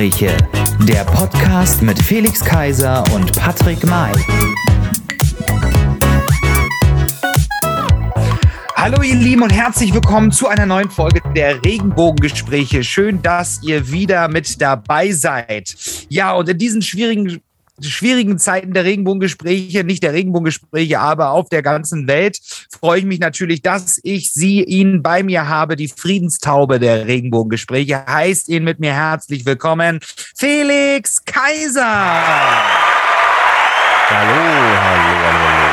Regenbogengespräche, der Podcast mit Felix Kaiser und Patrick May. Hallo ihr Lieben und herzlich willkommen zu einer neuen Folge der Regenbogengespräche. Schön, dass ihr wieder mit dabei seid. Ja, und in diesen schwierigen schwierigen Zeiten der Regenbogengespräche, nicht der Regenbogengespräche, aber auf der ganzen Welt, freue ich mich natürlich, dass ich Sie, Ihnen bei mir habe. Die Friedenstaube der Regenbogengespräche heißt Ihnen mit mir herzlich willkommen, Felix Kaiser. Hallo, hallo, hallo, hallo.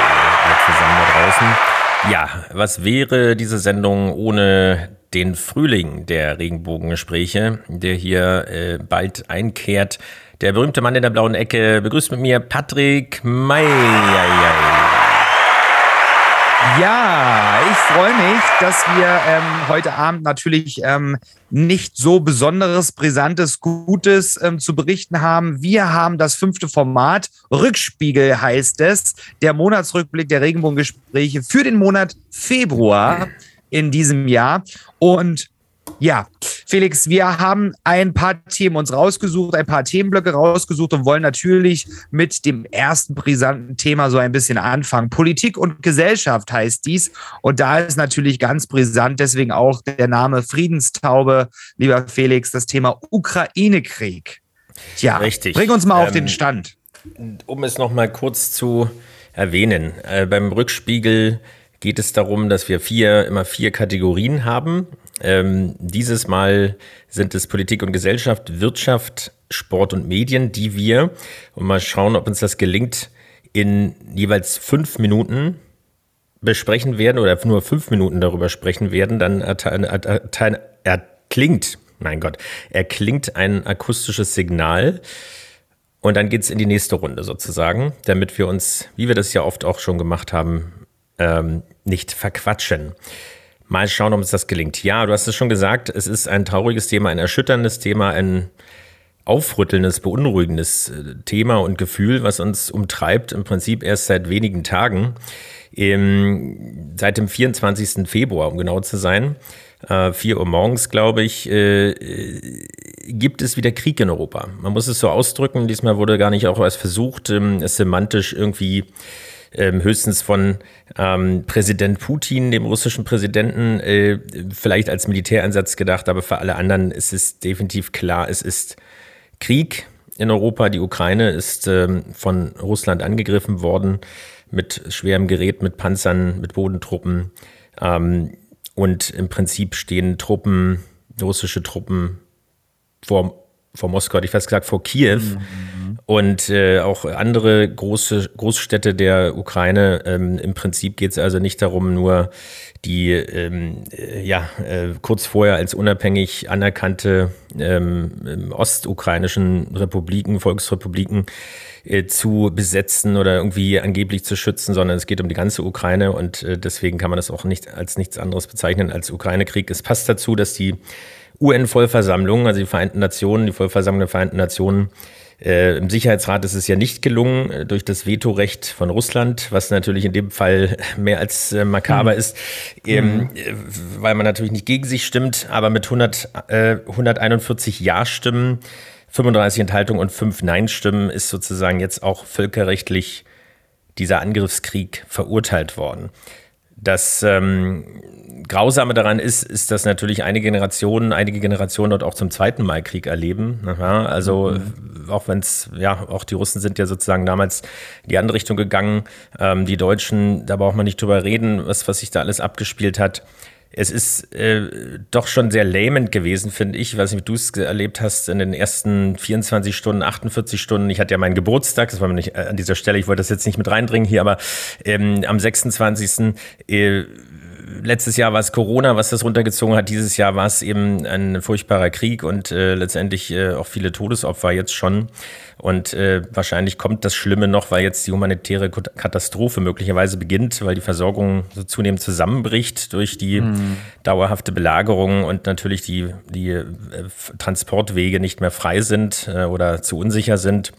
Zusammen da draußen. Ja, was wäre diese Sendung ohne den Frühling der Regenbogengespräche, der hier äh, bald einkehrt? Der berühmte Mann in der blauen Ecke begrüßt mit mir Patrick May. Ja, ich freue mich, dass wir ähm, heute Abend natürlich ähm, nicht so besonderes, brisantes, Gutes ähm, zu berichten haben. Wir haben das fünfte Format, Rückspiegel heißt es, der Monatsrückblick der Regenbogengespräche für den Monat Februar in diesem Jahr. Und ja, Felix, wir haben ein paar Themen uns rausgesucht, ein paar Themenblöcke rausgesucht und wollen natürlich mit dem ersten brisanten Thema so ein bisschen anfangen. Politik und Gesellschaft heißt dies. Und da ist natürlich ganz brisant, deswegen auch der Name Friedenstaube, lieber Felix, das Thema Ukraine-Krieg. Tja, Richtig. bring uns mal auf den ähm, Stand. Um es nochmal kurz zu erwähnen, äh, beim Rückspiegel geht es darum, dass wir vier, immer vier Kategorien haben. Ähm, dieses Mal sind es Politik und Gesellschaft, Wirtschaft, Sport und Medien, die wir, und mal schauen, ob uns das gelingt, in jeweils fünf Minuten besprechen werden oder nur fünf Minuten darüber sprechen werden, dann erklingt, mein Gott, erklingt ein akustisches Signal. Und dann geht es in die nächste Runde sozusagen, damit wir uns, wie wir das ja oft auch schon gemacht haben, ähm, nicht verquatschen. Mal schauen, ob uns das gelingt. Ja, du hast es schon gesagt, es ist ein trauriges Thema, ein erschütterndes Thema, ein aufrüttelndes, beunruhigendes äh, Thema und Gefühl, was uns umtreibt, im Prinzip erst seit wenigen Tagen. Im, seit dem 24. Februar, um genau zu sein, äh, 4 Uhr morgens, glaube ich, äh, gibt es wieder Krieg in Europa. Man muss es so ausdrücken. Diesmal wurde gar nicht auch erst versucht, ähm, es semantisch irgendwie ähm, höchstens von ähm, Präsident Putin, dem russischen Präsidenten, äh, vielleicht als Militäreinsatz gedacht, aber für alle anderen ist es definitiv klar, es ist Krieg in Europa. Die Ukraine ist ähm, von Russland angegriffen worden mit schwerem Gerät, mit Panzern, mit Bodentruppen. Ähm, und im Prinzip stehen Truppen, russische Truppen vor, vor Moskau, ich fast gesagt vor Kiew. Mhm und äh, auch andere große Großstädte der Ukraine. Ähm, Im Prinzip geht es also nicht darum, nur die ähm, äh, ja, äh, kurz vorher als unabhängig anerkannte ähm, ostukrainischen Republiken, Volksrepubliken äh, zu besetzen oder irgendwie angeblich zu schützen, sondern es geht um die ganze Ukraine und äh, deswegen kann man das auch nicht als nichts anderes bezeichnen als Ukraine-Krieg. Es passt dazu, dass die UN-Vollversammlung, also die Vereinten Nationen, die Vollversammlung der Vereinten Nationen, äh, Im Sicherheitsrat ist es ja nicht gelungen äh, durch das Vetorecht von Russland, was natürlich in dem Fall mehr als äh, makaber mhm. ist, ähm, mhm. Äh, weil man natürlich nicht gegen sich stimmt, aber mit 100, äh, 141 Ja-Stimmen, 35 Enthaltungen und 5 Nein-Stimmen ist sozusagen jetzt auch völkerrechtlich dieser Angriffskrieg verurteilt worden. Das ähm, Grausame daran ist, ist, dass natürlich einige Generationen, einige Generationen dort auch zum zweiten Mal Krieg erleben. Ja, also mhm. auch wenn es, ja, auch die Russen sind ja sozusagen damals in die andere Richtung gegangen. Ähm, die Deutschen, da braucht man nicht drüber reden, was, was sich da alles abgespielt hat. Es ist äh, doch schon sehr lähmend gewesen, finde ich. Ich weiß nicht, wie du es erlebt hast in den ersten 24 Stunden, 48 Stunden. Ich hatte ja meinen Geburtstag, das war mir nicht äh, an dieser Stelle, ich wollte das jetzt nicht mit reindringen hier, aber ähm, am 26. Äh, letztes Jahr war es Corona, was das runtergezogen hat. Dieses Jahr war es eben ein furchtbarer Krieg und äh, letztendlich äh, auch viele Todesopfer jetzt schon. Und äh, wahrscheinlich kommt das Schlimme noch, weil jetzt die humanitäre Katastrophe möglicherweise beginnt, weil die Versorgung so zunehmend zusammenbricht durch die mhm. dauerhafte Belagerung und natürlich die, die äh, Transportwege nicht mehr frei sind äh, oder zu unsicher sind.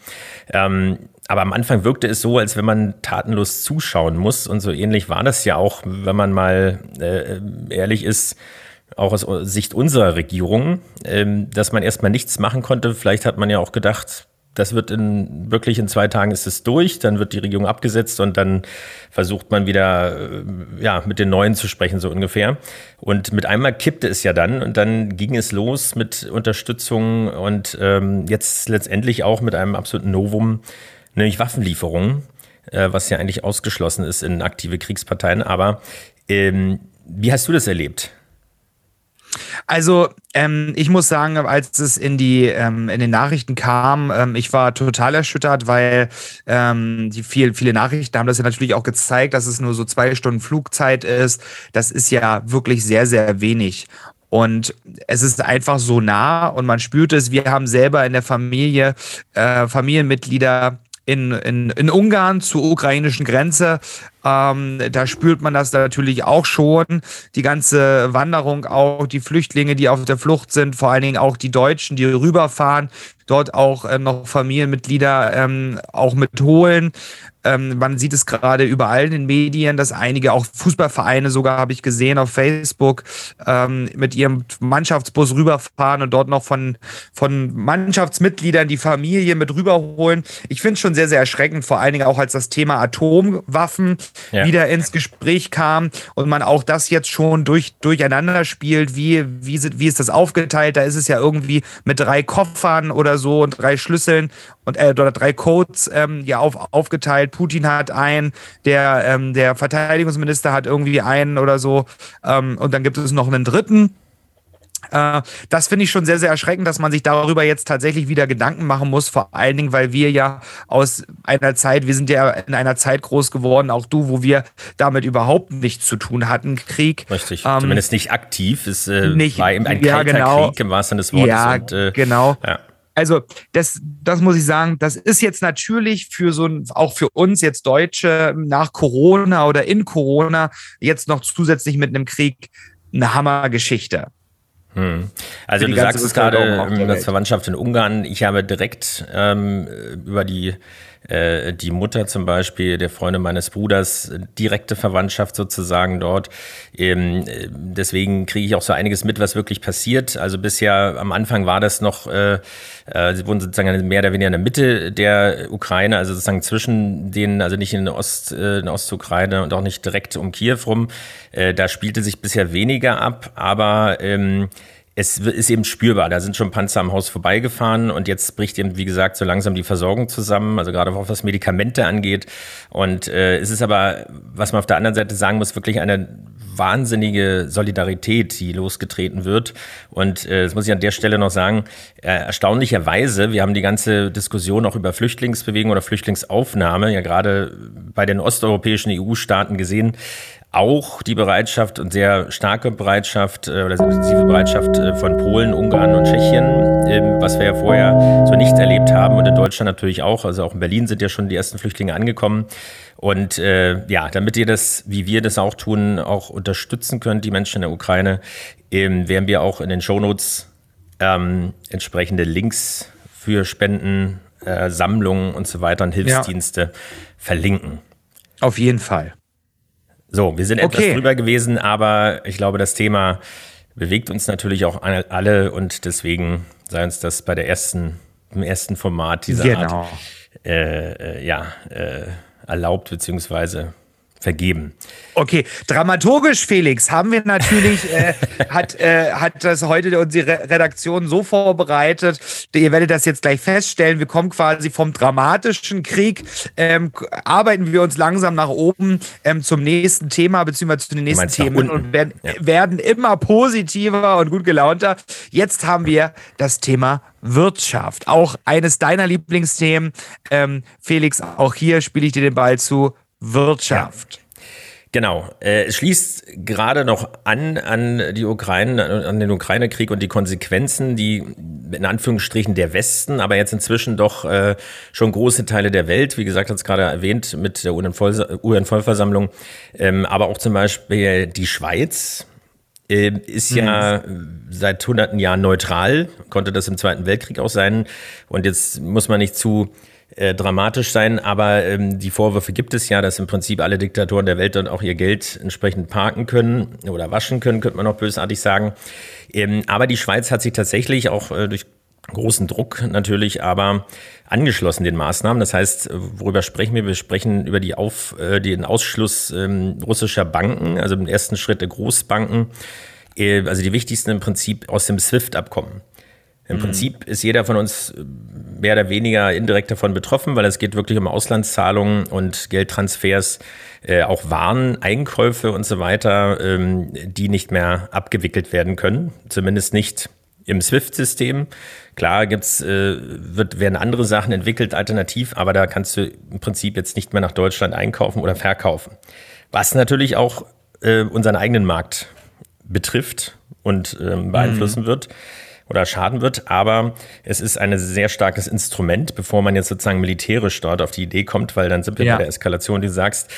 Ähm, aber am Anfang wirkte es so, als wenn man tatenlos zuschauen muss. Und so ähnlich war das ja auch, wenn man mal äh, ehrlich ist. auch aus Sicht unserer Regierung, ähm, dass man erstmal nichts machen konnte. Vielleicht hat man ja auch gedacht, das wird in wirklich in zwei Tagen ist es durch, dann wird die Regierung abgesetzt und dann versucht man wieder äh, ja mit den Neuen zu sprechen so ungefähr. Und mit einmal kippte es ja dann und dann ging es los mit Unterstützung und ähm, jetzt letztendlich auch mit einem absoluten Novum, nämlich Waffenlieferungen, äh, was ja eigentlich ausgeschlossen ist in aktive Kriegsparteien. Aber ähm, wie hast du das erlebt? Also ähm, ich muss sagen, als es in die ähm, in den Nachrichten kam, ähm, ich war total erschüttert, weil ähm, die viel, viele Nachrichten haben das ja natürlich auch gezeigt, dass es nur so zwei Stunden Flugzeit ist. Das ist ja wirklich sehr sehr wenig. Und es ist einfach so nah und man spürt es. Wir haben selber in der Familie äh, Familienmitglieder in, in, in Ungarn zur ukrainischen Grenze. Ähm, da spürt man das natürlich auch schon. Die ganze Wanderung, auch die Flüchtlinge, die auf der Flucht sind, vor allen Dingen auch die Deutschen, die rüberfahren, dort auch äh, noch Familienmitglieder ähm, auch mitholen. Ähm, man sieht es gerade überall in den Medien, dass einige, auch Fußballvereine sogar, habe ich gesehen auf Facebook, ähm, mit ihrem Mannschaftsbus rüberfahren und dort noch von, von Mannschaftsmitgliedern die Familie mit rüberholen. Ich finde es schon sehr, sehr erschreckend, vor allen Dingen auch als das Thema Atomwaffen ja. wieder ins Gespräch kam und man auch das jetzt schon durch, durcheinander spielt. Wie, wie, wie ist das aufgeteilt? Da ist es ja irgendwie mit drei Koffern oder so und drei Schlüsseln und äh, oder drei Codes ähm, ja auf, aufgeteilt. Putin hat einen, der, ähm, der Verteidigungsminister hat irgendwie einen oder so. Ähm, und dann gibt es noch einen dritten. Äh, das finde ich schon sehr, sehr erschreckend, dass man sich darüber jetzt tatsächlich wieder Gedanken machen muss. Vor allen Dingen, weil wir ja aus einer Zeit, wir sind ja in einer Zeit groß geworden, auch du, wo wir damit überhaupt nichts zu tun hatten, Krieg. Richtig, ähm, zumindest nicht aktiv. Es äh, nicht, war eben ein ja, kalter genau. Krieg im wahrsten Sinne des Wortes. Ja, und, äh, genau. Ja also das, das muss ich sagen, das ist jetzt natürlich für so ein, auch für uns jetzt Deutsche nach Corona oder in Corona jetzt noch zusätzlich mit einem Krieg eine Hammergeschichte. Hm. Also du sagst es gerade, das Verwandtschaft in Ungarn. Ich habe direkt ähm, über die äh, die Mutter zum Beispiel, der Freunde meines Bruders, direkte Verwandtschaft sozusagen dort. Ähm, deswegen kriege ich auch so einiges mit, was wirklich passiert. Also bisher am Anfang war das noch, äh, äh, sie wohnen sozusagen mehr oder weniger in der Mitte der Ukraine, also sozusagen zwischen denen, also nicht in Ost, äh, in Ostukraine und auch nicht direkt um Kiew rum. Äh, da spielte sich bisher weniger ab, aber ähm, es ist eben spürbar. Da sind schon Panzer am Haus vorbeigefahren und jetzt bricht eben, wie gesagt, so langsam die Versorgung zusammen, also gerade auch was Medikamente angeht. Und äh, es ist aber, was man auf der anderen Seite sagen muss, wirklich eine wahnsinnige Solidarität, die losgetreten wird. Und äh, das muss ich an der Stelle noch sagen, äh, erstaunlicherweise, wir haben die ganze Diskussion auch über Flüchtlingsbewegung oder Flüchtlingsaufnahme ja gerade bei den osteuropäischen EU-Staaten gesehen, auch die Bereitschaft und sehr starke Bereitschaft äh, oder intensive Bereitschaft äh, von Polen, Ungarn und Tschechien, ähm, was wir ja vorher so nicht erlebt haben und in Deutschland natürlich auch. Also auch in Berlin sind ja schon die ersten Flüchtlinge angekommen. Und äh, ja, damit ihr das, wie wir das auch tun, auch unterstützen könnt, die Menschen in der Ukraine, ähm, werden wir auch in den Shownotes ähm, entsprechende Links für Spenden, äh, Sammlungen und so weiter und Hilfsdienste ja. verlinken. Auf jeden Fall. So, wir sind etwas okay. drüber gewesen, aber ich glaube, das Thema bewegt uns natürlich auch alle und deswegen sei uns das bei der ersten, im ersten Format dieser genau. Art äh, äh, ja, äh, erlaubt, beziehungsweise vergeben. Okay, dramaturgisch, Felix, haben wir natürlich, äh, hat, äh, hat das heute unsere Redaktion so vorbereitet, ihr werdet das jetzt gleich feststellen, wir kommen quasi vom dramatischen Krieg, ähm, arbeiten wir uns langsam nach oben ähm, zum nächsten Thema, beziehungsweise zu den nächsten Themen und werden, ja. werden immer positiver und gut gelaunter. Jetzt haben wir das Thema Wirtschaft, auch eines deiner Lieblingsthemen. Ähm, Felix, auch hier spiele ich dir den Ball zu. Wirtschaft. Ja. Genau. Äh, es schließt gerade noch an an die Ukraine, an den Ukraine-Krieg und die Konsequenzen, die in Anführungsstrichen der Westen, aber jetzt inzwischen doch äh, schon große Teile der Welt, wie gesagt, hat es gerade erwähnt mit der UN-Vollversammlung, ähm, aber auch zum Beispiel die Schweiz äh, ist ja seit hunderten Jahren neutral, konnte das im Zweiten Weltkrieg auch sein. Und jetzt muss man nicht zu äh, dramatisch sein, aber ähm, die Vorwürfe gibt es ja, dass im Prinzip alle Diktatoren der Welt dann auch ihr Geld entsprechend parken können oder waschen können, könnte man noch bösartig sagen. Ähm, aber die Schweiz hat sich tatsächlich auch äh, durch großen Druck natürlich, aber angeschlossen den Maßnahmen. Das heißt, worüber sprechen wir? Wir sprechen über die Auf, äh, den Ausschluss ähm, russischer Banken, also im ersten Schritt der Großbanken, äh, also die wichtigsten im Prinzip aus dem SWIFT-Abkommen. Im mhm. Prinzip ist jeder von uns mehr oder weniger indirekt davon betroffen, weil es geht wirklich um Auslandszahlungen und Geldtransfers, äh, auch Waren, Einkäufe und so weiter, ähm, die nicht mehr abgewickelt werden können. Zumindest nicht im SWIFT-System. Klar gibt's, äh, wird, werden andere Sachen entwickelt, alternativ, aber da kannst du im Prinzip jetzt nicht mehr nach Deutschland einkaufen oder verkaufen. Was natürlich auch äh, unseren eigenen Markt betrifft und ähm, beeinflussen mhm. wird oder schaden wird. Aber es ist ein sehr starkes Instrument, bevor man jetzt sozusagen militärisch dort auf die Idee kommt, weil dann sind wir ja. bei der Eskalation, die du sagst.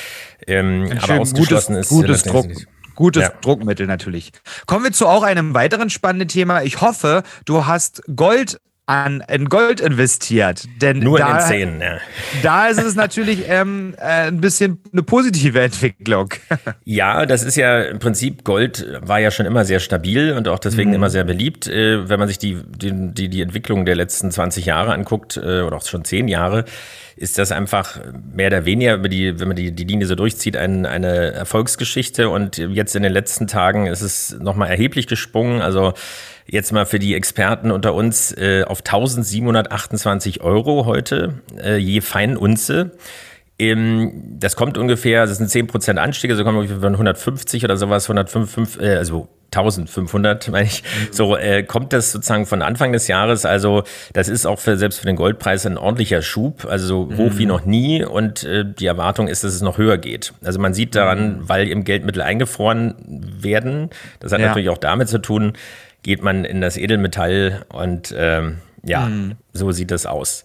Ähm, aber ausgeschlossen gutes, ist gutes Druck. Gutes ja. Druckmittel natürlich. Kommen wir zu auch einem weiteren spannenden Thema. Ich hoffe, du hast Gold an, in Gold investiert. Denn Nur da, in den Zähnen, ja. Da ist es natürlich ähm, äh, ein bisschen eine positive Entwicklung. Ja, das ist ja im Prinzip, Gold war ja schon immer sehr stabil und auch deswegen mhm. immer sehr beliebt. Äh, wenn man sich die, die, die, die Entwicklung der letzten 20 Jahre anguckt, äh, oder auch schon 10 Jahre, ist das einfach mehr oder weniger, die, wenn man die, die Linie so durchzieht, ein, eine Erfolgsgeschichte. Und jetzt in den letzten Tagen ist es nochmal erheblich gesprungen. Also jetzt mal für die Experten unter uns äh, auf 1728 Euro heute äh, je Feinunze. Ähm, das kommt ungefähr, das sind 10% Anstieg, also kommen ungefähr von 150 oder sowas, 155, äh, also 1500, meine ich. Mhm. So äh, kommt das sozusagen von Anfang des Jahres. Also das ist auch für, selbst für den Goldpreis ein ordentlicher Schub, also so hoch mhm. wie noch nie. Und äh, die Erwartung ist, dass es noch höher geht. Also man sieht daran, mhm. weil eben Geldmittel eingefroren werden, das hat ja. natürlich auch damit zu tun, geht man in das Edelmetall und ähm, ja, mhm. so sieht das aus.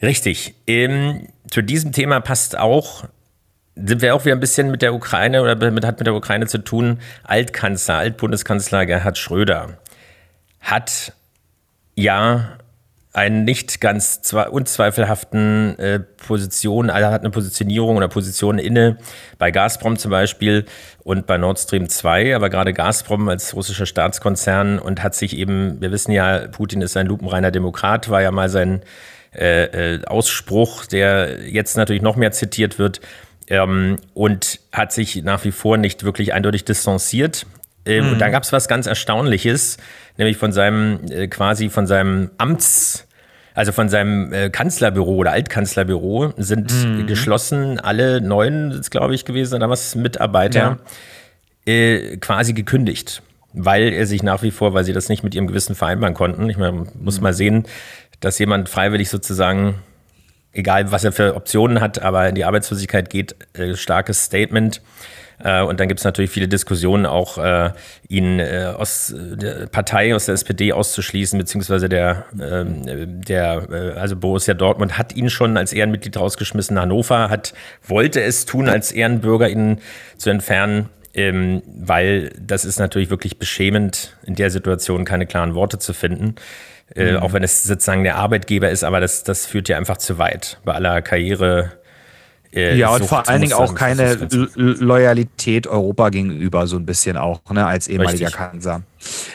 Richtig. Ähm, zu diesem Thema passt auch, sind wir auch wieder ein bisschen mit der Ukraine oder mit, hat mit der Ukraine zu tun. Altkanzler, Altbundeskanzler Gerhard Schröder hat ja einen nicht ganz unzweifelhaften äh, Position, also hat eine Positionierung oder Position inne, bei Gazprom zum Beispiel und bei Nord Stream 2, aber gerade Gazprom als russischer Staatskonzern und hat sich eben, wir wissen ja, Putin ist ein lupenreiner Demokrat, war ja mal sein äh, äh, Ausspruch, der jetzt natürlich noch mehr zitiert wird, ähm, und hat sich nach wie vor nicht wirklich eindeutig distanziert. Ähm, mhm. Und da gab es was ganz Erstaunliches, nämlich von seinem äh, quasi von seinem Amts also von seinem äh, Kanzlerbüro oder Altkanzlerbüro sind mhm. geschlossen alle neun, glaube ich, gewesen, oder was, Mitarbeiter ja. äh, quasi gekündigt. Weil er sich nach wie vor, weil sie das nicht mit ihrem Gewissen vereinbaren konnten. Ich meine, muss mhm. mal sehen, dass jemand freiwillig sozusagen, egal was er für Optionen hat, aber in die Arbeitslosigkeit geht, äh, starkes Statement. Äh, und dann gibt es natürlich viele Diskussionen, auch äh, ihn äh, aus der Partei, aus der SPD auszuschließen, beziehungsweise der, ähm, der äh, also Borussia Dortmund hat ihn schon als Ehrenmitglied rausgeschmissen. Hannover hat, wollte es tun, als Ehrenbürger ihn zu entfernen. Ähm, weil das ist natürlich wirklich beschämend, in der Situation keine klaren Worte zu finden. Äh, mhm. Auch wenn es sozusagen der Arbeitgeber ist, aber das, das führt ja einfach zu weit. Bei aller Karriere. Äh, ja, und vor allen Dingen auch keine Loyalität Europa gegenüber, so ein bisschen auch, ne, als ehemaliger Kanzler.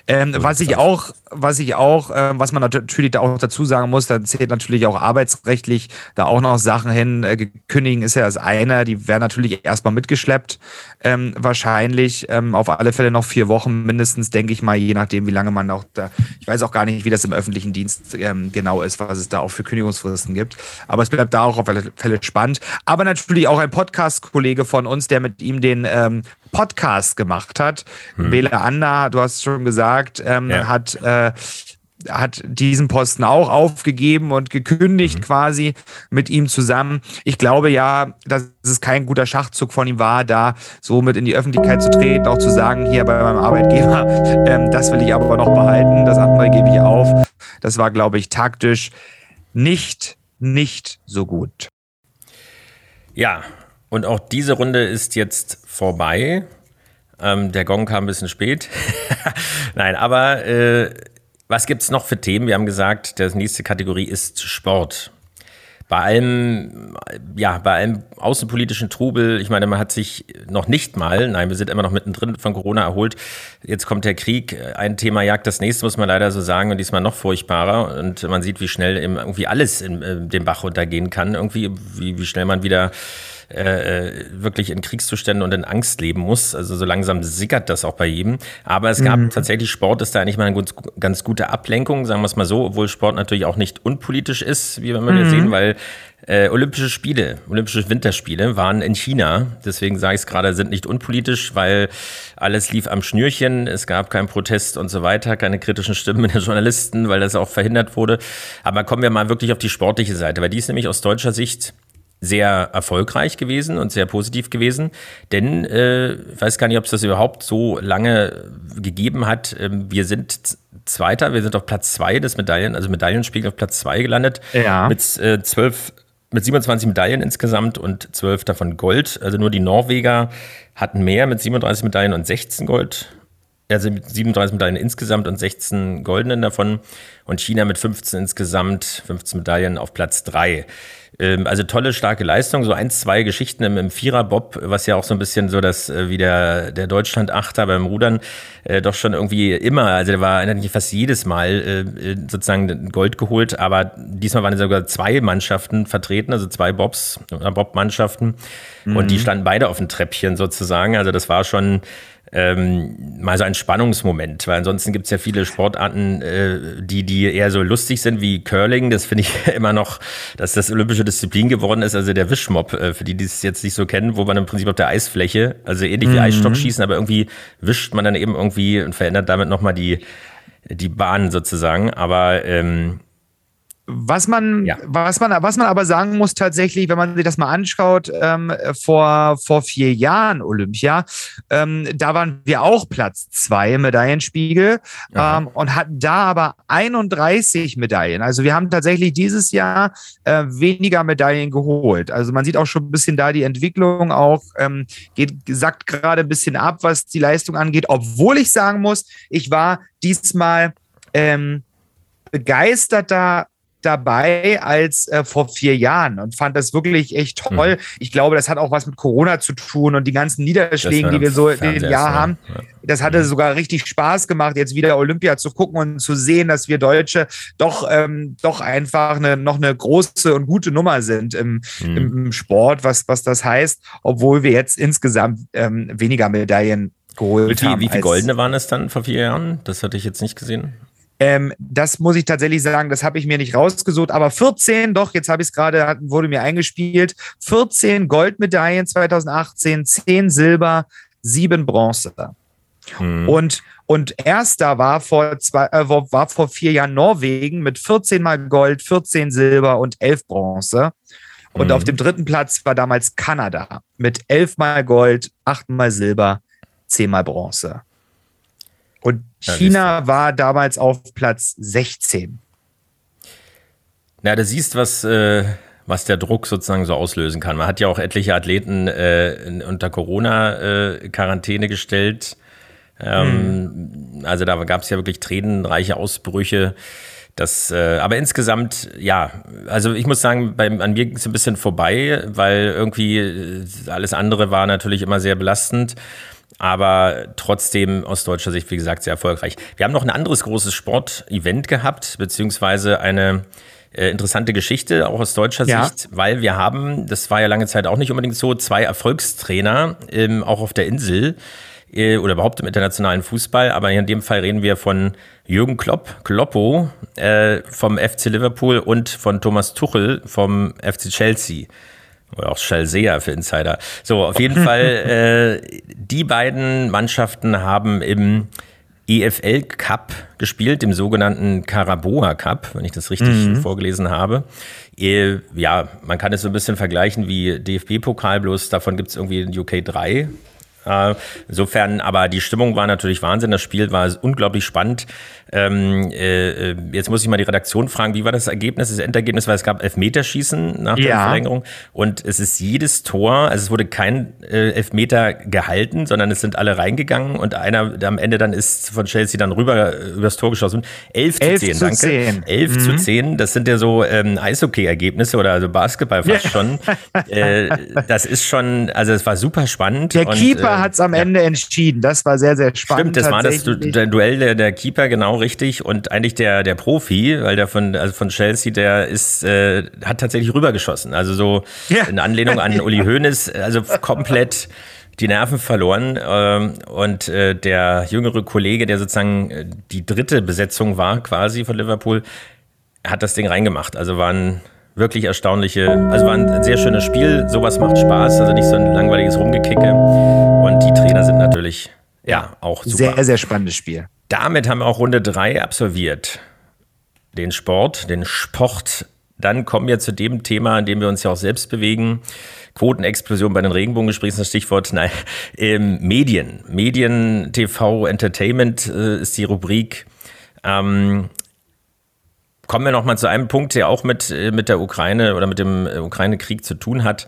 Ähm, was ich auch, was ich auch, äh, was man natürlich da auch dazu sagen muss, da zählt natürlich auch arbeitsrechtlich da auch noch Sachen hin. Äh, kündigen ist ja das eine, die werden natürlich erstmal mitgeschleppt. Ähm, wahrscheinlich ähm, auf alle Fälle noch vier Wochen mindestens, denke ich mal, je nachdem, wie lange man auch da. Ich weiß auch gar nicht, wie das im öffentlichen Dienst ähm, genau ist, was es da auch für Kündigungsfristen gibt. Aber es bleibt da auch auf alle Fälle spannend. Aber natürlich auch ein Podcast-Kollege von uns, der mit ihm den Podcast gemacht hat. Hm. Bela Ander, du hast schon gesagt, ähm, ja. hat äh, hat diesen Posten auch aufgegeben und gekündigt mhm. quasi mit ihm zusammen. Ich glaube ja, dass es kein guter Schachzug von ihm war, da so mit in die Öffentlichkeit zu treten, auch zu sagen, hier bei meinem Arbeitgeber, ähm, das will ich aber noch behalten, das andere gebe ich auf. Das war, glaube ich, taktisch nicht, nicht so gut. Ja, und auch diese Runde ist jetzt vorbei. Ähm, der Gong kam ein bisschen spät. Nein, aber äh, was gibt es noch für Themen? Wir haben gesagt, die nächste Kategorie ist Sport. bei allem, ja, bei allem außenpolitischen Trubel, ich meine, man hat sich noch nicht mal, nein, wir sind immer noch mittendrin von Corona erholt. Jetzt kommt der Krieg, ein Thema jagt das nächste, muss man leider so sagen, und diesmal noch furchtbarer. Und man sieht, wie schnell irgendwie alles in, in den Bach runtergehen kann, irgendwie, wie, wie schnell man wieder äh, äh, wirklich in Kriegszuständen und in Angst leben muss. Also so langsam sickert das auch bei jedem. Aber es gab mhm. tatsächlich Sport, ist da eigentlich mal eine ganz, ganz gute Ablenkung, sagen wir es mal so, obwohl Sport natürlich auch nicht unpolitisch ist, wie wir immer mhm. sehen, weil äh, Olympische Spiele, Olympische Winterspiele waren in China. Deswegen sage ich es gerade, sind nicht unpolitisch, weil alles lief am Schnürchen. Es gab keinen Protest und so weiter, keine kritischen Stimmen der Journalisten, weil das auch verhindert wurde. Aber kommen wir mal wirklich auf die sportliche Seite, weil die ist nämlich aus deutscher Sicht sehr erfolgreich gewesen und sehr positiv gewesen, denn äh, ich weiß gar nicht, ob es das überhaupt so lange gegeben hat. Ähm, wir sind Zweiter, wir sind auf Platz zwei des Medaillen, also Medaillenspiegel auf Platz zwei gelandet ja. mit äh, zwölf mit 27 Medaillen insgesamt und 12 davon Gold. Also nur die Norweger hatten mehr mit 37 Medaillen und 16 Gold. Also mit 37 Medaillen insgesamt und 16 goldenen davon. Und China mit 15 insgesamt, 15 Medaillen auf Platz 3 also tolle, starke Leistung. So ein, zwei Geschichten im, im Vierer-Bob, was ja auch so ein bisschen so das, äh, wie der, der Deutschland-Achter beim Rudern äh, doch schon irgendwie immer, also der war eigentlich fast jedes Mal äh, äh, sozusagen Gold geholt, aber diesmal waren sogar zwei Mannschaften vertreten, also zwei Bobs, Bob-Mannschaften. Mhm. Und die mhm. standen beide auf dem Treppchen sozusagen. Also das war schon ähm, mal so ein Spannungsmoment, weil ansonsten gibt es ja viele Sportarten, äh, die, die eher so lustig sind wie Curling. Das finde ich immer noch, dass das olympische Disziplin geworden ist, also der Wischmob, äh, für die, die es jetzt nicht so kennen, wo man im Prinzip auf der Eisfläche, also ähnlich wie mhm. Eisstockschießen, aber irgendwie wischt man dann eben irgendwie und verändert damit nochmal die, die Bahn sozusagen. Aber ähm, was man, ja. was man, was man aber sagen muss tatsächlich, wenn man sich das mal anschaut, ähm, vor, vor vier Jahren Olympia, ähm, da waren wir auch Platz zwei im Medaillenspiegel ähm, und hatten da aber 31 Medaillen. Also wir haben tatsächlich dieses Jahr äh, weniger Medaillen geholt. Also man sieht auch schon ein bisschen da die Entwicklung auch, ähm, geht, sackt gerade ein bisschen ab, was die Leistung angeht, obwohl ich sagen muss, ich war diesmal ähm, begeisterter dabei als äh, vor vier Jahren und fand das wirklich echt toll. Mhm. Ich glaube, das hat auch was mit Corona zu tun und die ganzen Niederschläge, die wir so in dem Jahr haben. Ja. Das hatte mhm. sogar richtig Spaß gemacht, jetzt wieder Olympia zu gucken und zu sehen, dass wir Deutsche doch, ähm, doch einfach eine, noch eine große und gute Nummer sind im, mhm. im Sport, was, was das heißt, obwohl wir jetzt insgesamt ähm, weniger Medaillen geholt wie, haben. Wie viele goldene waren es dann vor vier Jahren? Das hatte ich jetzt nicht gesehen. Ähm, das muss ich tatsächlich sagen, das habe ich mir nicht rausgesucht, aber 14, doch, jetzt habe ich es gerade, wurde mir eingespielt, 14 Goldmedaillen 2018, 10 Silber, 7 Bronze. Hm. Und, und erster war vor, zwei, äh, war vor vier Jahren Norwegen mit 14 mal Gold, 14 Silber und 11 Bronze. Und hm. auf dem dritten Platz war damals Kanada mit 11 mal Gold, 8 mal Silber, 10 mal Bronze. Und China ja, war damals auf Platz 16. Na, du siehst, was, äh, was der Druck sozusagen so auslösen kann. Man hat ja auch etliche Athleten äh, unter Corona-Quarantäne äh, gestellt. Ähm, hm. Also da gab es ja wirklich tränenreiche Ausbrüche. Das, äh, aber insgesamt, ja, also ich muss sagen, bei, an mir ging es ein bisschen vorbei, weil irgendwie äh, alles andere war natürlich immer sehr belastend aber trotzdem aus deutscher Sicht, wie gesagt, sehr erfolgreich. Wir haben noch ein anderes großes Sportevent gehabt, beziehungsweise eine äh, interessante Geschichte, auch aus deutscher ja. Sicht, weil wir haben, das war ja lange Zeit auch nicht unbedingt so, zwei Erfolgstrainer, ähm, auch auf der Insel äh, oder überhaupt im internationalen Fußball, aber in dem Fall reden wir von Jürgen Klopp, Kloppo äh, vom FC Liverpool und von Thomas Tuchel vom FC Chelsea. Oder auch Schalsea für Insider. So, auf jeden Fall, äh, die beiden Mannschaften haben im EFL Cup gespielt, dem sogenannten Caraboa Cup, wenn ich das richtig mhm. vorgelesen habe. Äh, ja, man kann es so ein bisschen vergleichen wie DFB-Pokal, bloß davon gibt es irgendwie in UK 3. Äh, insofern, aber die Stimmung war natürlich Wahnsinn. Das Spiel war unglaublich spannend. Ähm, äh, äh, jetzt muss ich mal die Redaktion fragen, wie war das Ergebnis, das Endergebnis, weil es gab Elfmeterschießen nach der ja. Verlängerung und es ist jedes Tor, also es wurde kein äh, Elfmeter gehalten, sondern es sind alle reingegangen und einer am Ende dann ist von Chelsea dann rüber äh, übers Tor geschossen. 11 zu 10, zu danke. 10. 11 mhm. zu 10, das sind ja so ähm, Eishockey-Ergebnisse oder also Basketball fast ja. schon. äh, das ist schon, also es war super spannend. Der und, Keeper äh, hat es am Ende entschieden, das war sehr, sehr spannend. Stimmt, das war das Duell der, der Keeper, genau richtig. Und eigentlich der, der Profi, weil der von, also von Chelsea, der ist, äh, hat tatsächlich rübergeschossen. Also so ja. in Anlehnung an Uli Hoeneß, also komplett die Nerven verloren. Ähm, und äh, der jüngere Kollege, der sozusagen äh, die dritte Besetzung war, quasi von Liverpool, hat das Ding reingemacht. Also waren wirklich erstaunliche, also war ein sehr schönes Spiel. Sowas macht Spaß, also nicht so ein langweiliges Rumgekicke. Sind natürlich ja auch super. Sehr, sehr spannendes Spiel. Damit haben wir auch Runde 3 absolviert. Den Sport, den Sport. Dann kommen wir zu dem Thema, in dem wir uns ja auch selbst bewegen. Quotenexplosion bei den Regenbogengesprächen, das Stichwort. Nein, ähm, Medien. Medien, TV, Entertainment äh, ist die Rubrik. Ähm, kommen wir nochmal zu einem Punkt, der auch mit, äh, mit der Ukraine oder mit dem äh, Ukraine-Krieg zu tun hat.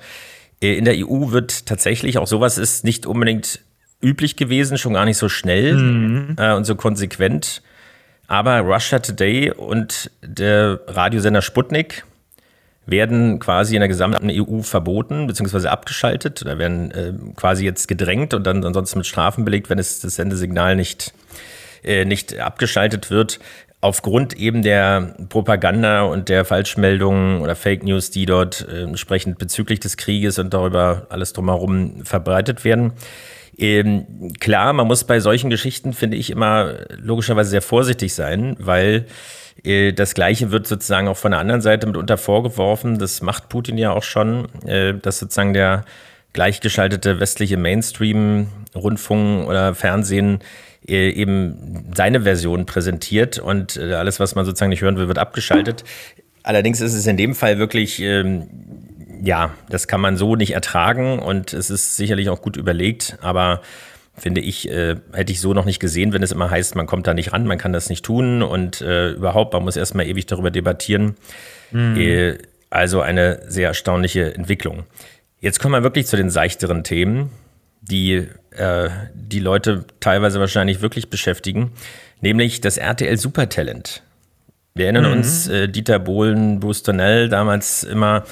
Äh, in der EU wird tatsächlich auch sowas ist nicht unbedingt üblich gewesen, schon gar nicht so schnell mhm. äh, und so konsequent. Aber Russia Today und der Radiosender Sputnik werden quasi in der gesamten EU verboten bzw. abgeschaltet oder werden äh, quasi jetzt gedrängt und dann ansonsten mit Strafen belegt, wenn es das Sendesignal nicht, äh, nicht abgeschaltet wird. Aufgrund eben der Propaganda und der Falschmeldungen oder Fake News, die dort äh, entsprechend bezüglich des Krieges und darüber alles drumherum verbreitet werden. Ähm, klar, man muss bei solchen Geschichten, finde ich, immer logischerweise sehr vorsichtig sein, weil äh, das Gleiche wird sozusagen auch von der anderen Seite mitunter vorgeworfen. Das macht Putin ja auch schon, äh, dass sozusagen der gleichgeschaltete westliche Mainstream-Rundfunk oder Fernsehen äh, eben seine Version präsentiert und äh, alles, was man sozusagen nicht hören will, wird abgeschaltet. Allerdings ist es in dem Fall wirklich ähm, ja, das kann man so nicht ertragen und es ist sicherlich auch gut überlegt, aber finde ich, äh, hätte ich so noch nicht gesehen, wenn es immer heißt, man kommt da nicht ran, man kann das nicht tun und äh, überhaupt, man muss erstmal ewig darüber debattieren. Mhm. Äh, also eine sehr erstaunliche Entwicklung. Jetzt kommen wir wirklich zu den seichteren Themen, die äh, die Leute teilweise wahrscheinlich wirklich beschäftigen, nämlich das RTL Supertalent. Wir erinnern mhm. uns, äh, Dieter Bohlen, Bruce Donnell, damals immer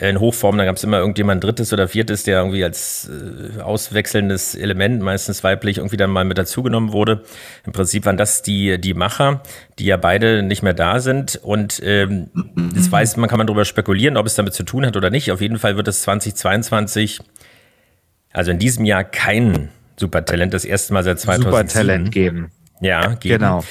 in Hochform, da gab es immer irgendjemand drittes oder viertes, der irgendwie als äh, auswechselndes Element, meistens weiblich, irgendwie dann mal mit dazugenommen wurde. Im Prinzip waren das die, die Macher, die ja beide nicht mehr da sind. Und ähm, das weiß man, kann man darüber spekulieren, ob es damit zu tun hat oder nicht. Auf jeden Fall wird es 2022, also in diesem Jahr, kein Supertalent, das erste Mal seit 2007. Supertalent geben. Ja, geben. genau.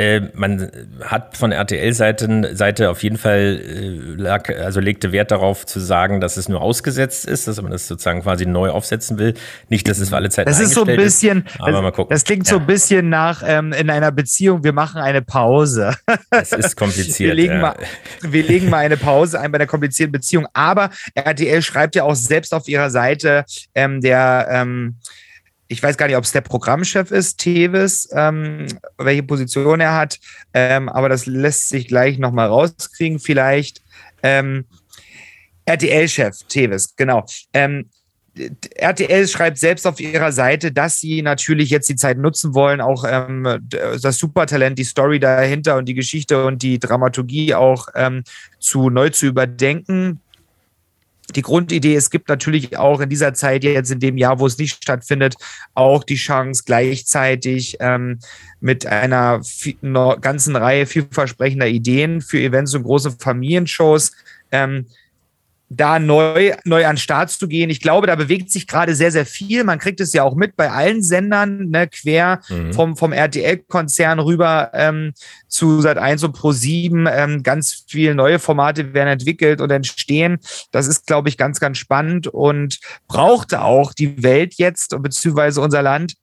Äh, man hat von RTL-Seite Seite auf jeden Fall äh, lag, also legte Wert darauf zu sagen, dass es nur ausgesetzt ist, dass man das sozusagen quasi neu aufsetzen will. Nicht, dass es für alle Zeit Das ist so ein bisschen, ist, aber mal gucken. Das klingt ja. so ein bisschen nach ähm, in einer Beziehung, wir machen eine Pause. Das ist kompliziert. wir, legen ja. mal, wir legen mal eine Pause ein bei der komplizierten Beziehung. Aber RTL schreibt ja auch selbst auf ihrer Seite, ähm, der ähm, ich weiß gar nicht, ob es der Programmchef ist, Tevis, ähm, welche Position er hat, ähm, aber das lässt sich gleich nochmal rauskriegen, vielleicht. Ähm, RTL-Chef, Tevis, genau. Ähm, RTL schreibt selbst auf ihrer Seite, dass sie natürlich jetzt die Zeit nutzen wollen, auch ähm, das Supertalent, die Story dahinter und die Geschichte und die Dramaturgie auch ähm, zu neu zu überdenken die Grundidee, es gibt natürlich auch in dieser Zeit, jetzt in dem Jahr, wo es nicht stattfindet, auch die Chance, gleichzeitig ähm, mit einer ganzen Reihe vielversprechender Ideen für Events und große Familienshows ähm, da neu, neu an Start zu gehen. Ich glaube, da bewegt sich gerade sehr, sehr viel. Man kriegt es ja auch mit bei allen Sendern, ne, quer mhm. vom, vom RTL-Konzern rüber ähm, zu Sat1 und Pro7. Ähm, ganz viele neue Formate werden entwickelt und entstehen. Das ist, glaube ich, ganz, ganz spannend und brauchte auch die Welt jetzt, beziehungsweise unser Land,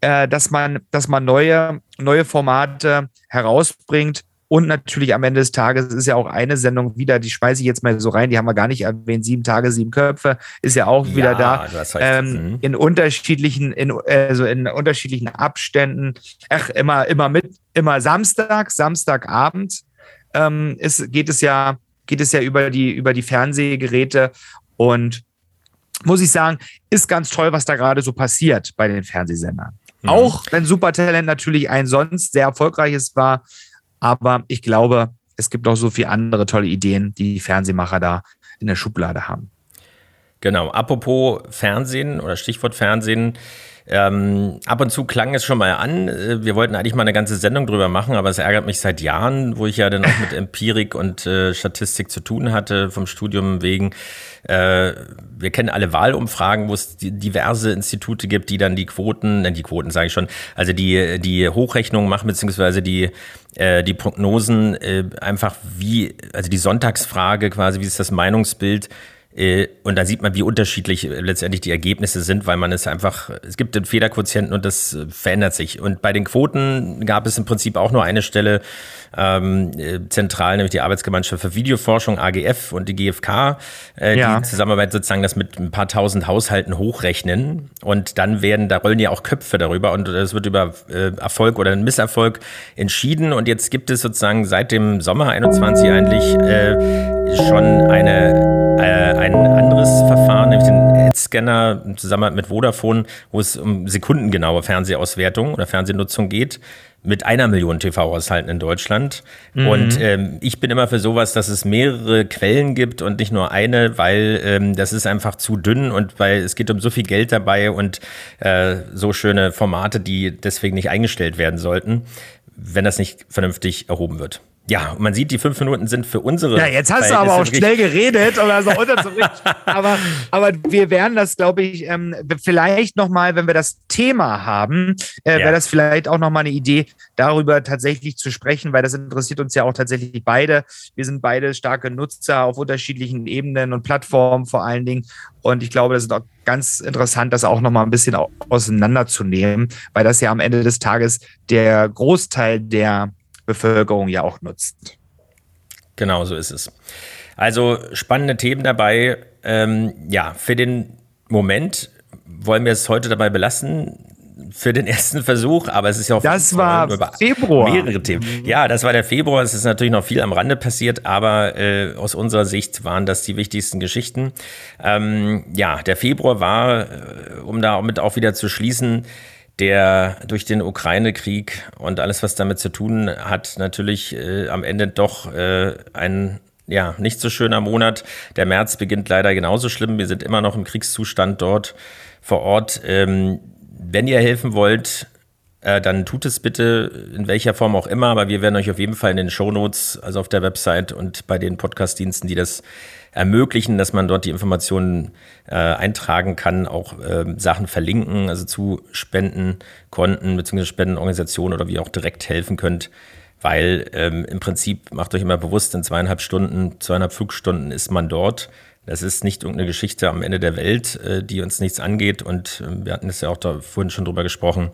äh, dass man, dass man neue, neue Formate herausbringt Und natürlich am Ende des Tages ist ja auch eine Sendung wieder, die schmeiße ich jetzt mal so rein, die haben wir gar nicht erwähnt, sieben Tage, sieben Köpfe, ist ja auch wieder da. Ähm, mhm. in unterschiedlichen, in, also in unterschiedlichen Abständen. Ach, immer, immer mit, immer Samstag, Samstagabend ähm, ist, geht es ja, geht es ja über die, über die Fernsehgeräte und muss ich sagen, ist ganz toll, was da gerade so passiert bei den Fernsehsendern. Mhm. Auch wenn Supertalent natürlich ein sonst sehr erfolgreiches war, aber ich glaube, es gibt auch so viele andere tolle Ideen, die die Fernsehmacher da in der Schublade haben. Genau, apropos Fernsehen oder Stichwort Fernsehen. Ähm, ab und zu klang es schon mal an. Äh, wir wollten eigentlich mal eine ganze Sendung drüber machen, aber es ärgert mich seit Jahren, wo ich ja dann auch mit Empirik und äh, Statistik zu tun hatte, vom Studium wegen. Äh, wir kennen alle Wahlumfragen, wo es diverse Institute gibt, die dann die Quoten, äh, die Quoten sage ich schon, also die, die Hochrechnungen machen, beziehungsweise die, äh, die Prognosen äh, einfach wie, also die Sonntagsfrage quasi, wie ist das Meinungsbild und da sieht man, wie unterschiedlich äh, letztendlich die Ergebnisse sind, weil man es einfach, es gibt den Fehlerquotienten und das äh, verändert sich. Und bei den Quoten gab es im Prinzip auch nur eine Stelle ähm, zentral, nämlich die Arbeitsgemeinschaft für Videoforschung, AGF und die GfK, äh, ja. die Zusammenarbeit sozusagen das mit ein paar tausend Haushalten hochrechnen. Und dann werden, da rollen ja auch Köpfe darüber und es wird über äh, Erfolg oder Misserfolg entschieden. Und jetzt gibt es sozusagen seit dem Sommer 21 eigentlich äh, schon eine äh, ein anderes Verfahren, nämlich den Ad-Scanner im Zusammenhang mit Vodafone, wo es um sekundengenaue Fernsehauswertung oder Fernsehnutzung geht mit einer Million TV-Haushalten in Deutschland. Mhm. Und ähm, ich bin immer für sowas, dass es mehrere Quellen gibt und nicht nur eine, weil ähm, das ist einfach zu dünn und weil es geht um so viel Geld dabei und äh, so schöne Formate, die deswegen nicht eingestellt werden sollten, wenn das nicht vernünftig erhoben wird. Ja, man sieht, die fünf Minuten sind für unsere. Ja, jetzt hast du aber auch schnell geredet, das unterzubringen. aber, aber wir werden das, glaube ich, ähm, vielleicht nochmal, wenn wir das Thema haben, äh, ja. wäre das vielleicht auch nochmal eine Idee, darüber tatsächlich zu sprechen, weil das interessiert uns ja auch tatsächlich beide. Wir sind beide starke Nutzer auf unterschiedlichen Ebenen und Plattformen vor allen Dingen. Und ich glaube, das ist auch ganz interessant, das auch nochmal ein bisschen auseinanderzunehmen, weil das ja am Ende des Tages der Großteil der Bevölkerung ja auch nutzt. Genau, so ist es. Also spannende Themen dabei. Ähm, ja, für den Moment wollen wir es heute dabei belassen für den ersten Versuch, aber es ist ja auch das war Februar. mehrere Themen. Ja, das war der Februar. Es ist natürlich noch viel am Rande passiert, aber äh, aus unserer Sicht waren das die wichtigsten Geschichten. Ähm, ja, der Februar war, äh, um damit auch wieder zu schließen, der durch den Ukraine-Krieg und alles, was damit zu tun hat, natürlich äh, am Ende doch äh, ein ja, nicht so schöner Monat. Der März beginnt leider genauso schlimm. Wir sind immer noch im Kriegszustand dort vor Ort. Ähm, wenn ihr helfen wollt, äh, dann tut es bitte in welcher Form auch immer, aber wir werden euch auf jeden Fall in den Shownotes, also auf der Website und bei den Podcast-Diensten, die das ermöglichen, dass man dort die Informationen äh, eintragen kann, auch äh, Sachen verlinken, also zu Spendenkonten bzw. Spendenorganisationen oder wie ihr auch direkt helfen könnt. Weil ähm, im Prinzip macht euch immer bewusst, in zweieinhalb Stunden, zweieinhalb Flugstunden ist man dort. Das ist nicht irgendeine Geschichte am Ende der Welt, äh, die uns nichts angeht. Und äh, wir hatten es ja auch da vorhin schon drüber gesprochen.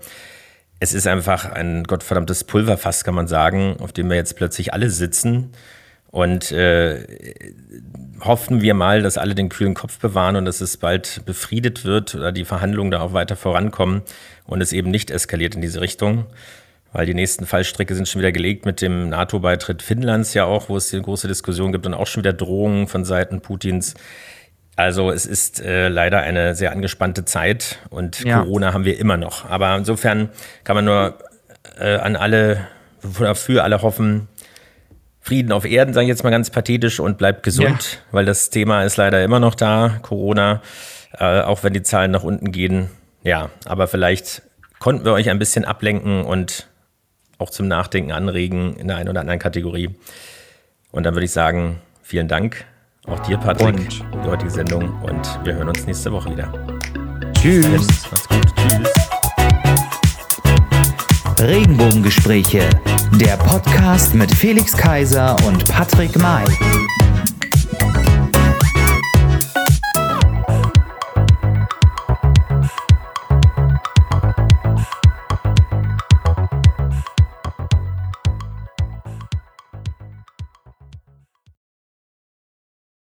Es ist einfach ein gottverdammtes Pulverfass, kann man sagen, auf dem wir jetzt plötzlich alle sitzen und äh, hoffen wir mal, dass alle den kühlen Kopf bewahren und dass es bald befriedet wird oder die Verhandlungen da auch weiter vorankommen und es eben nicht eskaliert in diese Richtung. Weil die nächsten Fallstricke sind schon wieder gelegt mit dem NATO-Beitritt Finnlands ja auch, wo es eine große Diskussion gibt und auch schon wieder Drohungen von Seiten Putins. Also es ist äh, leider eine sehr angespannte Zeit und ja. Corona haben wir immer noch. Aber insofern kann man nur äh, an alle, für alle hoffen, Frieden auf Erden, sage ich jetzt mal ganz pathetisch, und bleibt gesund, ja. weil das Thema ist leider immer noch da, Corona, äh, auch wenn die Zahlen nach unten gehen. Ja, aber vielleicht konnten wir euch ein bisschen ablenken und auch zum Nachdenken anregen in der einen oder anderen Kategorie. Und dann würde ich sagen, vielen Dank auch dir, Patrick, und die heutige Sendung und wir hören uns nächste Woche wieder. Tschüss. Macht's gut. Tschüss. Regenbogengespräche, der Podcast mit Felix Kaiser und Patrick May.